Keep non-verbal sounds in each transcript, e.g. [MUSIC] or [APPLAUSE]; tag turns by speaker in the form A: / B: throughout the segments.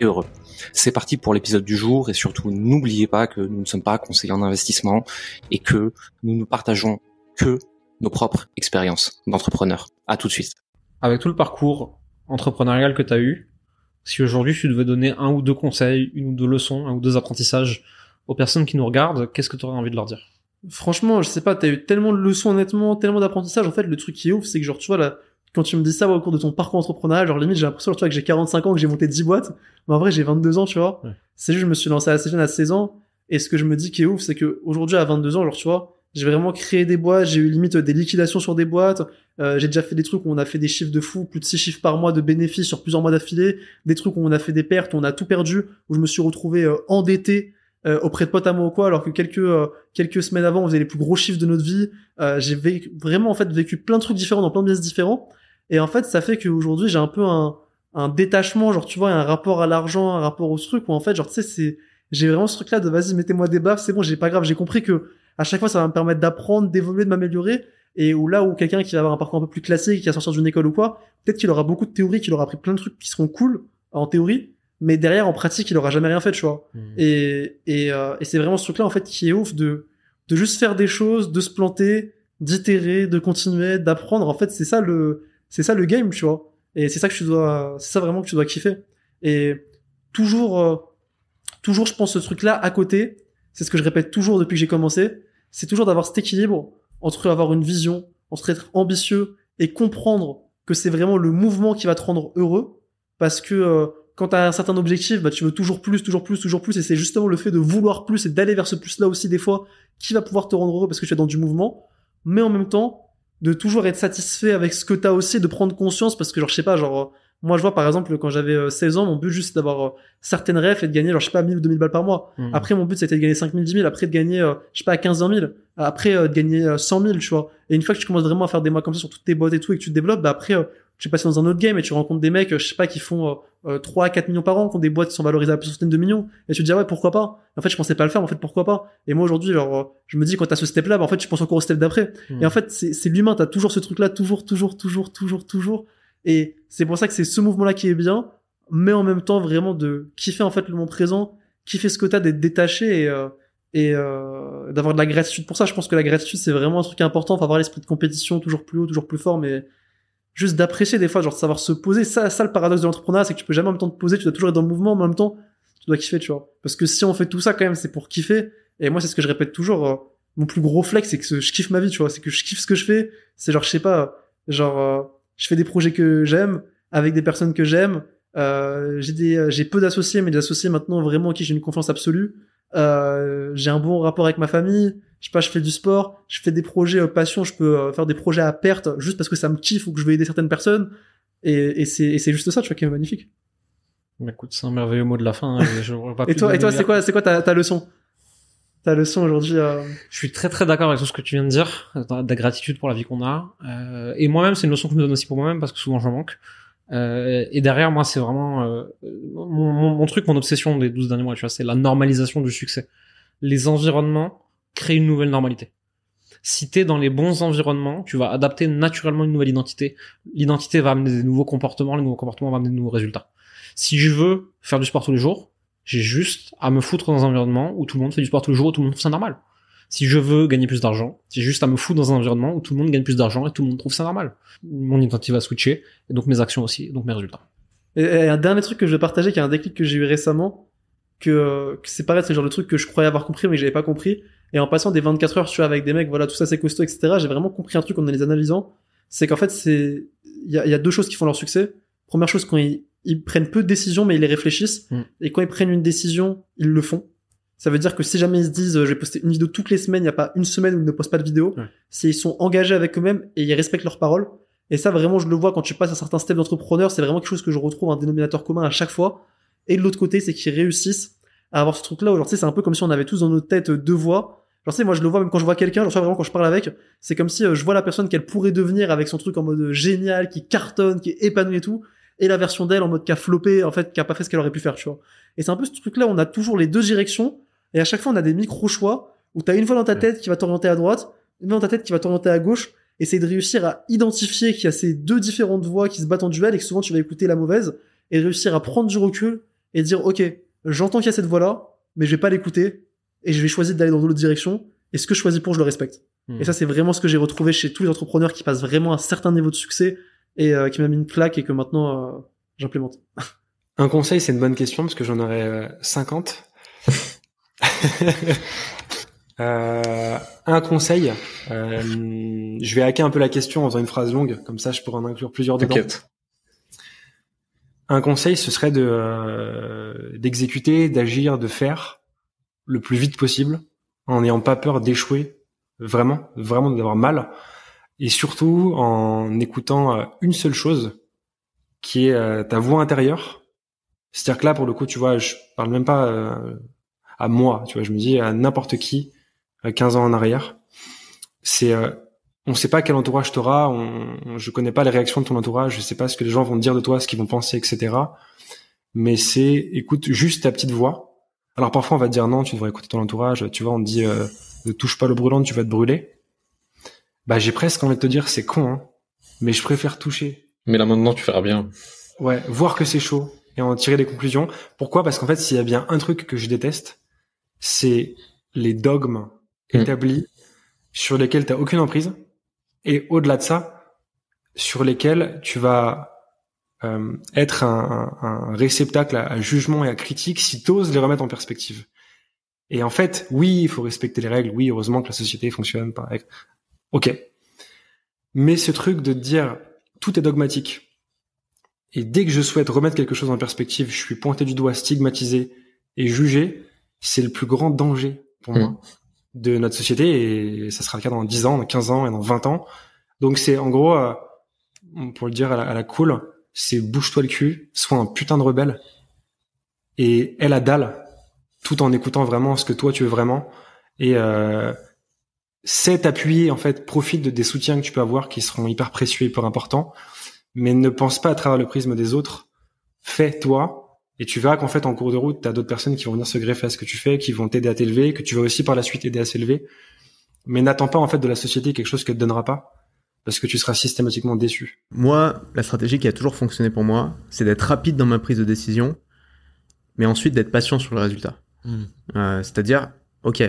A: et heureux. C'est parti pour l'épisode du jour et surtout n'oubliez pas que nous ne sommes pas conseillers en investissement et que nous ne partageons que nos propres expériences d'entrepreneurs. À tout de suite.
B: Avec tout le parcours entrepreneurial que tu as eu, si aujourd'hui tu devais donner un ou deux conseils, une ou deux leçons, un ou deux apprentissages aux personnes qui nous regardent, qu'est-ce que tu aurais envie de leur dire?
C: Franchement, je sais pas, t'as eu tellement de leçons honnêtement, tellement d'apprentissages. En fait, le truc qui est ouf, c'est que genre, tu vois, là, quand tu me dis ça au cours de ton parcours entrepreneurial, genre limite j'ai l'impression tu vois, que j'ai 45 ans, que j'ai monté 10 boîtes, mais en vrai j'ai 22 ans, tu vois. C'est juste je me suis lancé assez jeune à 16 ans, et ce que je me dis qui est ouf, c'est que aujourd'hui à 22 ans, genre tu vois, j'ai vraiment créé des boîtes, j'ai eu limite des liquidations sur des boîtes, euh, j'ai déjà fait des trucs où on a fait des chiffres de fou, plus de 6 chiffres par mois de bénéfices sur plusieurs mois d'affilée, des trucs où on a fait des pertes, où on a tout perdu, où je me suis retrouvé euh, endetté euh, auprès de potes à moi ou quoi, alors que quelques quelques semaines avant on faisait les plus gros chiffres de notre vie. j'ai vraiment en fait vécu plein de trucs différents dans plein de business différents. Et en fait, ça fait qu'aujourd'hui, j'ai un peu un, un détachement, genre, tu vois, un rapport à l'argent, un rapport au truc, où en fait, genre, tu sais, c'est, j'ai vraiment ce truc-là de vas-y, mettez-moi des baffes, c'est bon, j'ai pas grave, j'ai compris que à chaque fois, ça va me permettre d'apprendre, d'évoluer, de m'améliorer. Et où là où quelqu'un qui va avoir un parcours un peu plus classique, qui va sortir d'une école ou quoi, peut-être qu'il aura beaucoup de théories, qu'il aura appris plein de trucs qui seront cool en théorie, mais derrière en pratique, il aura jamais rien fait, tu vois. Mmh. Et et, euh, et c'est vraiment ce truc-là en fait qui est ouf de de juste faire des choses, de se planter, d'itérer, de continuer, d'apprendre. En fait, c'est ça le c'est ça le game, tu vois. Et c'est ça que tu dois, c'est ça vraiment que tu dois kiffer. Et toujours, euh, toujours, je pense ce truc-là à côté. C'est ce que je répète toujours depuis que j'ai commencé. C'est toujours d'avoir cet équilibre entre avoir une vision, entre être ambitieux et comprendre que c'est vraiment le mouvement qui va te rendre heureux. Parce que euh, quand tu as un certain objectif, bah, tu veux toujours plus, toujours plus, toujours plus. Et c'est justement le fait de vouloir plus et d'aller vers ce plus-là aussi des fois qui va pouvoir te rendre heureux parce que tu es dans du mouvement. Mais en même temps, de toujours être satisfait avec ce que t'as aussi, de prendre conscience, parce que genre, je sais pas, genre, moi, je vois, par exemple, quand j'avais 16 euh, ans, mon but juste d'avoir euh, certaines rêves et de gagner, genre, je sais pas, 1000 ou 2000 balles par mois. Mmh. Après, mon but, c'était de gagner 5000, 10 000, après de gagner, euh, je sais pas, 15 000, après de gagner 100 000, tu vois. Et une fois que tu commences vraiment à faire des mois comme ça sur toutes tes boîtes et tout, et que tu te développes, bah après, tu passes dans un autre game et tu rencontres des mecs, je sais pas, qui font 3 à 4 millions par an, qui ont des boîtes qui sont valorisées à plusieurs centaines de millions. Et tu te dis, ah ouais, pourquoi pas? En fait, je pensais pas le faire, en fait, pourquoi pas? Et moi, aujourd'hui, genre, je me dis, quand t'as ce step-là, bah, en fait, je pense encore au step d'après. Hmm. Et en fait, c'est l'humain, t'as toujours ce truc-là, toujours, toujours, toujours, toujours, toujours. Et c'est pour ça que c'est ce mouvement-là qui est bien, mais en même temps, vraiment de kiffer, en fait, le moment présent, kiffer ce que t'as, d'être détaché et, euh, et euh, d'avoir de la gratitude pour ça. Je pense que la gratitude, c'est vraiment un truc important. Faut avoir l'esprit de compétition toujours plus haut, toujours plus fort, mais juste d'apprécier des fois, genre de savoir se poser. Ça, ça le paradoxe de l'entrepreneuriat, c'est que tu peux jamais en même temps te poser, tu dois toujours être dans le mouvement, en même temps, tu dois kiffer, tu vois. Parce que si on fait tout ça quand même, c'est pour kiffer. Et moi, c'est ce que je répète toujours. Euh, mon plus gros flex, c'est que je kiffe ma vie, tu vois. C'est que je kiffe ce que je fais. C'est genre, je sais pas, genre, euh, je fais des projets que j'aime avec des personnes que j'aime. Euh, j'ai des, j'ai peu d'associés, mais des associés maintenant vraiment en qui j'ai une confiance absolue. j'ai un bon rapport avec ma famille je sais pas, je fais du sport, je fais des projets euh, passion, je peux euh, faire des projets à perte juste parce que ça me kiffe ou que je veux aider certaines personnes. Et, et c'est, c'est juste ça, tu vois, qui est magnifique.
B: Écoute, c'est un merveilleux mot de la fin.
C: Hein, et, [LAUGHS] toi, et toi, c'est quoi, c'est quoi ta, ta leçon? Ta leçon aujourd'hui euh...
B: Je suis très très d'accord avec tout ce que tu viens de dire, de la gratitude pour la vie qu'on a. Euh, et moi-même, c'est une leçon que je me donne aussi pour moi-même parce que souvent j'en manque. Euh, et derrière moi, c'est vraiment euh, mon, mon, mon, truc, mon obsession des 12 derniers mois, tu vois, c'est la normalisation du succès. Les environnements créer une nouvelle normalité. Si t'es dans les bons environnements, tu vas adapter naturellement une nouvelle identité. L'identité va amener des nouveaux comportements, les nouveaux comportements vont amener de nouveaux résultats. Si je veux faire du sport tous les jours, j'ai juste à me foutre dans un environnement où tout le monde fait du sport tous les jours, où tout le monde trouve ça normal. Si je veux gagner plus d'argent, j'ai juste à me foutre dans un environnement où tout le monde gagne plus d'argent et tout le monde trouve ça normal. Mon identité va switcher, et donc mes actions aussi, donc mes résultats.
C: Et, un dernier truc que je vais partager, qui est un déclic que j'ai eu récemment, que, que c'est pareil, c'est le genre de truc que je croyais avoir compris mais que j'avais pas compris. Et en passant des 24 heures, tu vois, avec des mecs, voilà, tout ça c'est costaud, etc. J'ai vraiment compris un truc en les analysant. C'est qu'en fait, c'est, il y a, y a, deux choses qui font leur succès. Première chose, quand ils, ils prennent peu de décisions, mais ils les réfléchissent. Mm. Et quand ils prennent une décision, ils le font. Ça veut dire que si jamais ils se disent, euh, je vais poster une vidéo toutes les semaines, il n'y a pas une semaine où ils ne postent pas de vidéo, c'est ils sont engagés avec eux-mêmes et ils respectent leurs paroles. Et ça, vraiment, je le vois quand tu passes à certains steps d'entrepreneur, c'est vraiment quelque chose que je retrouve un dénominateur commun à chaque fois. Et de l'autre côté, c'est qu'ils réussissent à avoir ce truc-là. Sais, c'est un peu comme si on avait tous dans nos têtes deux voix. Genre, tu sais, moi, je le vois même quand je vois quelqu'un, genre, tu vois, vraiment, quand je parle avec, c'est comme si euh, je vois la personne qu'elle pourrait devenir avec son truc en mode génial, qui cartonne, qui est épanoui et tout, et la version d'elle en mode qui a floppé, en fait, qui a pas fait ce qu'elle aurait pu faire, tu vois. Et c'est un peu ce truc-là, on a toujours les deux directions, et à chaque fois, on a des micro-choix, où t'as une fois dans ta tête qui va t'orienter à droite, une fois dans ta tête qui va t'orienter à gauche, essayer de réussir à identifier qu'il y a ces deux différentes voix qui se battent en duel et que souvent tu vas écouter la mauvaise et réussir à prendre du recul et dire ok j'entends qu'il y a cette voix là mais je vais pas l'écouter et je vais choisir d'aller dans l'autre direction et ce que je choisis pour je le respecte
B: Hmm.
C: et ça c'est vraiment ce que j'ai retrouvé chez tous les entrepreneurs qui passent vraiment à un certain niveau de succès et euh, qui m'a mis une plaque et que maintenant euh, j'implémente [LAUGHS]
D: Un conseil, c'est une bonne question parce que j'en aurais euh, 50. [LAUGHS] Euh, un conseil, euh, je vais hacker un peu la question en faisant une phrase longue, comme ça je pourrais en inclure plusieurs dedans.
A: T'inquiète.
D: Un conseil, ce serait de euh, d'exécuter, d'agir, de faire le plus vite possible, en n'ayant pas peur d'échouer, vraiment, vraiment d'avoir mal, et surtout en écoutant euh, une seule chose, qui est euh, ta voix intérieure. C'est-à-dire que là, pour le coup, tu vois, je parle même pas euh, à moi, tu vois, je me dis à n'importe qui, euh, 15 ans en arrière. C'est, euh, on sait pas quel entourage t'auras, on, on- je connais pas les réactions de ton entourage, je sais pas ce que les gens vont dire de toi, ce qu'ils vont penser, etc. Mais c'est, écoute juste ta petite voix. Alors parfois on va te dire non, tu devrais écouter ton entourage, tu vois, on te dit euh, ne touche pas le brûlant, tu vas te brûler. Bah j'ai presque envie de te dire c'est con, hein, mais je préfère toucher
A: Mais là maintenant, tu feras bien.
D: Ouais, voir que c'est chaud et en tirer des conclusions. Pourquoi? Parce qu'en fait, s'il y a bien un truc que je déteste, c'est les dogmes
A: Mm.
D: établis sur lesquels tu n'as aucune emprise et au-delà de ça, sur lesquels tu vas euh, être un, un- un réceptacle à, à jugement et à critique si tu oses les remettre en perspective. Et en fait, oui, il faut respecter les règles, oui, heureusement que la société fonctionne par règles. Ok. Mais ce truc de dire tout est dogmatique, et dès que je souhaite remettre quelque chose en perspective, je suis pointé du doigt, stigmatisé et jugé, c'est le plus grand danger pour moi de notre société et ça sera le cas dans 10 ans, dans 15 ans et dans 20 ans. Donc c'est en gros, euh, pour le dire à la, à la cool, c'est bouge-toi le cul, sois un putain de rebelle et aie la dalle tout en écoutant vraiment ce que toi tu veux vraiment et euh, sais t'appuyer en fait, profite de des soutiens que tu peux avoir qui seront hyper précieux hyper importants mais ne pense pas à travers le prisme des autres. Fais toi, et tu verras qu'en fait, en cours de route, tu as d'autres personnes qui vont venir se greffer à ce que tu fais, qui vont t'aider à t'élever, que tu vas aussi par la suite aider à s'élever. Mais n'attends pas en fait de la société quelque chose qu'elle te donnera pas, parce que tu seras systématiquement déçu.
E: Moi, la stratégie qui a toujours fonctionné pour moi, c'est d'être rapide dans ma prise de décision, mais ensuite d'être patient sur le résultat.
A: Mm.
E: Euh, C'est-à-dire, ok,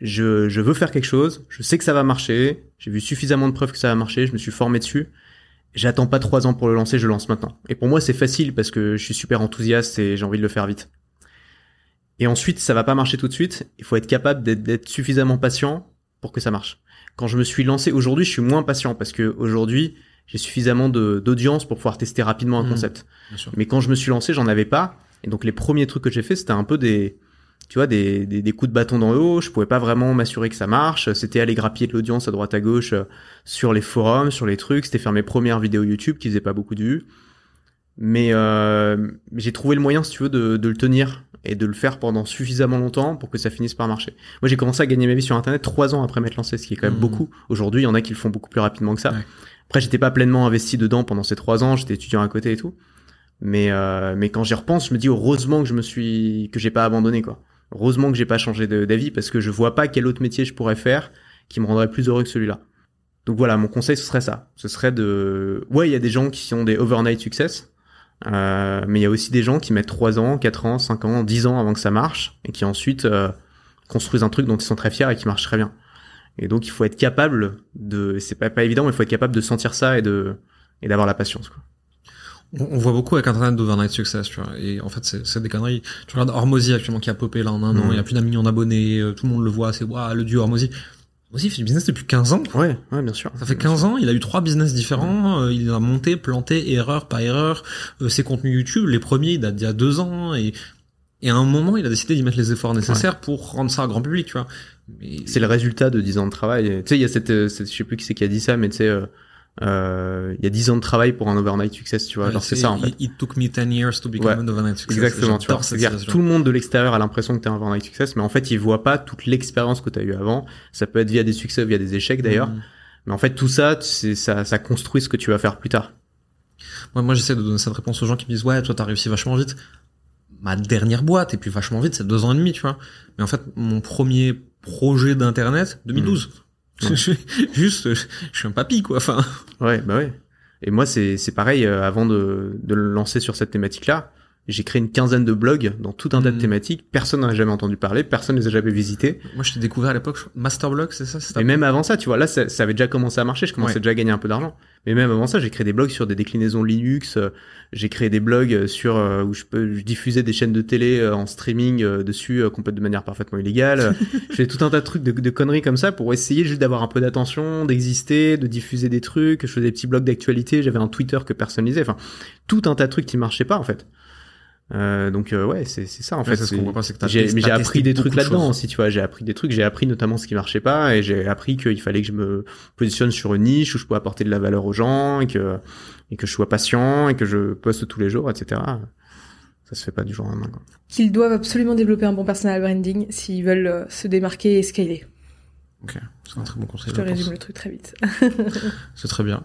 E: je, je veux faire quelque chose, je sais que ça va marcher, j'ai vu suffisamment de preuves que ça va marcher, je me suis formé dessus. J'attends pas trois ans pour le lancer, je le lance maintenant. Et pour moi, c'est facile parce que je suis super enthousiaste et j'ai envie de le faire vite. Et ensuite, ça va pas marcher tout de suite. Il faut être capable d'être- d'être suffisamment patient pour que ça marche. Quand je me suis lancé aujourd'hui, je suis moins patient parce que aujourd'hui, j'ai suffisamment d'audience pour pouvoir tester rapidement un
A: Mhm.
E: concept. Mais quand je me suis lancé, j'en avais pas. Et donc les premiers trucs que j'ai fait, c'était un peu des, tu vois, des, des, des coups de bâton dans le haut. Je pouvais pas vraiment m'assurer que ça marche. C'était aller grappiller de l'audience à droite à gauche euh, sur les forums, sur les trucs. C'était faire mes premières vidéos YouTube qui faisaient pas beaucoup de vues. Mais euh, j'ai trouvé le moyen, si tu veux, de, de le tenir et de le faire pendant suffisamment longtemps pour que ça finisse par marcher. Moi, j'ai commencé à gagner ma vie sur Internet trois ans après m'être lancé, ce qui est quand même
A: Mhm.
E: beaucoup. Aujourd'hui, il y en a qui le font beaucoup plus rapidement que ça.
A: Ouais.
E: Après, j'étais pas pleinement investi dedans pendant ces trois ans. J'étais étudiant à côté et tout. Mais euh, mais quand j'y repense, je me dis heureusement que je me suis que j'ai pas abandonné quoi. Heureusement que j'ai pas changé d'avis parce que je vois pas quel autre métier je pourrais faire qui me rendrait plus heureux que celui-là. Donc voilà, mon conseil ce serait ça. Ce serait de ouais, il y a des gens qui ont des overnight success. Euh, mais il y a aussi des gens qui mettent 3 ans, 4 ans, 5 ans, 10 ans avant que ça marche et qui ensuite euh, construisent un truc dont ils sont très fiers et qui marche très bien. Et donc il faut être capable de c'est pas pas évident mais il faut être capable de sentir ça et de et d'avoir la patience quoi.
B: On, on voit beaucoup avec Internet d'overnight success, tu vois. Et en fait, c'est des conneries. Tu regardes Hormozy actuellement qui a popé là en un an,
E: Mhm.
B: il y a plus d'un million d'abonnés, euh, tout le monde le voit, c'est waouh, le duo Hormozy. Hormozy fait du business depuis 15 ans.
E: Ouais, ouais, bien sûr.
B: Ça fait 15 ans, il a eu trois business différents, euh, il a monté, planté, erreur par erreur. Euh, ses contenus YouTube, les premiers, ils datent d'il y a deux ans, et, et à un moment, il a décidé d'y mettre les efforts nécessaires pour rendre ça à grand public, tu vois. Mais
E: C'est le résultat de 10 ans de travail. Tu sais, il y a cette, euh, cette- je sais plus qui c'est qui a dit ça, mais tu sais, euh, il y a 10 ans de travail pour un overnight success, tu vois. genre c'est ça en fait.
F: It took me 10 years to become
E: Ouais,
F: an overnight success.
E: Exactement, tu vois. C'est-à-dire tout le monde de l'extérieur a l'impression que t'es un overnight success, mais en fait, il voit pas toute l'expérience que t'as eu avant. Ça peut être via des succès, via des échecs d'ailleurs.
F: Mhm.
E: Mais en fait, tout ça, ça, ça construit ce que tu vas faire plus tard.
F: Moi, moi j'essaie de donner cette réponse aux gens qui me disent ouais, toi t'as réussi vachement vite. Ma dernière boîte et puis vachement vite, c'est deux ans et demi, tu vois. Mais en fait, mon premier projet d'internet, 2012.
E: Mmh. [LAUGHS]
F: Juste, je je suis un papy quoi. Enfin,
E: Ouais, bah ouais. Et moi, c'est c'est pareil. euh, avant de de le lancer sur cette thématique-là, j'ai créé une quinzaine de blogs dans tout un tas de
F: Mhm.
E: thématiques. Personne n'en a jamais entendu parler, personne ne les a jamais visités.
F: moi je t'ai découvert à l'époque Masterblog, c'est ça,
E: Et même avant ça, tu vois, là, ça, ça avait déjà commencé à marcher. Je commençais
F: Ouais.
E: déjà à gagner un peu d'argent. Mais même avant ça, j'ai créé des blogs sur des déclinaisons Linux. euh, J'ai créé des blogs sur euh, où je peux je diffusais des chaînes de télé euh, en streaming euh, dessus, euh, complète de manière parfaitement illégale. [LAUGHS] je fais tout un tas de trucs, de, de conneries comme ça pour essayer juste d'avoir un peu d'attention, d'exister, de diffuser des trucs. Je faisais des petits blogs d'actualité. J'avais un Twitter que personne lisait. Enfin, tout un tas de trucs qui marchaient pas en fait. Euh, donc euh, ouais, c'est c'est ça en
F: Ouais,
E: fait.
F: c'est ce
E: c'est-
F: qu'on voit pas, c'est que t'as
E: j'ai appris des trucs
F: de
E: là-dedans aussi, tu vois. J'ai appris des trucs. J'ai appris notamment ce qui marchait pas et j'ai appris qu'il fallait que je me positionne sur une niche où je pouvais apporter de la valeur aux gens et que et que je sois patient et que je poste tous les jours, etc. Ça se fait pas du jour au lendemain. Quoi.
G: Qu'ils doivent absolument développer un bon personal branding s'ils veulent euh, se démarquer et scaler.
F: Ok, c'est un très bon conseil.
G: Je te
F: je pense.
G: résume le truc très vite. [LAUGHS]
F: C'est très bien.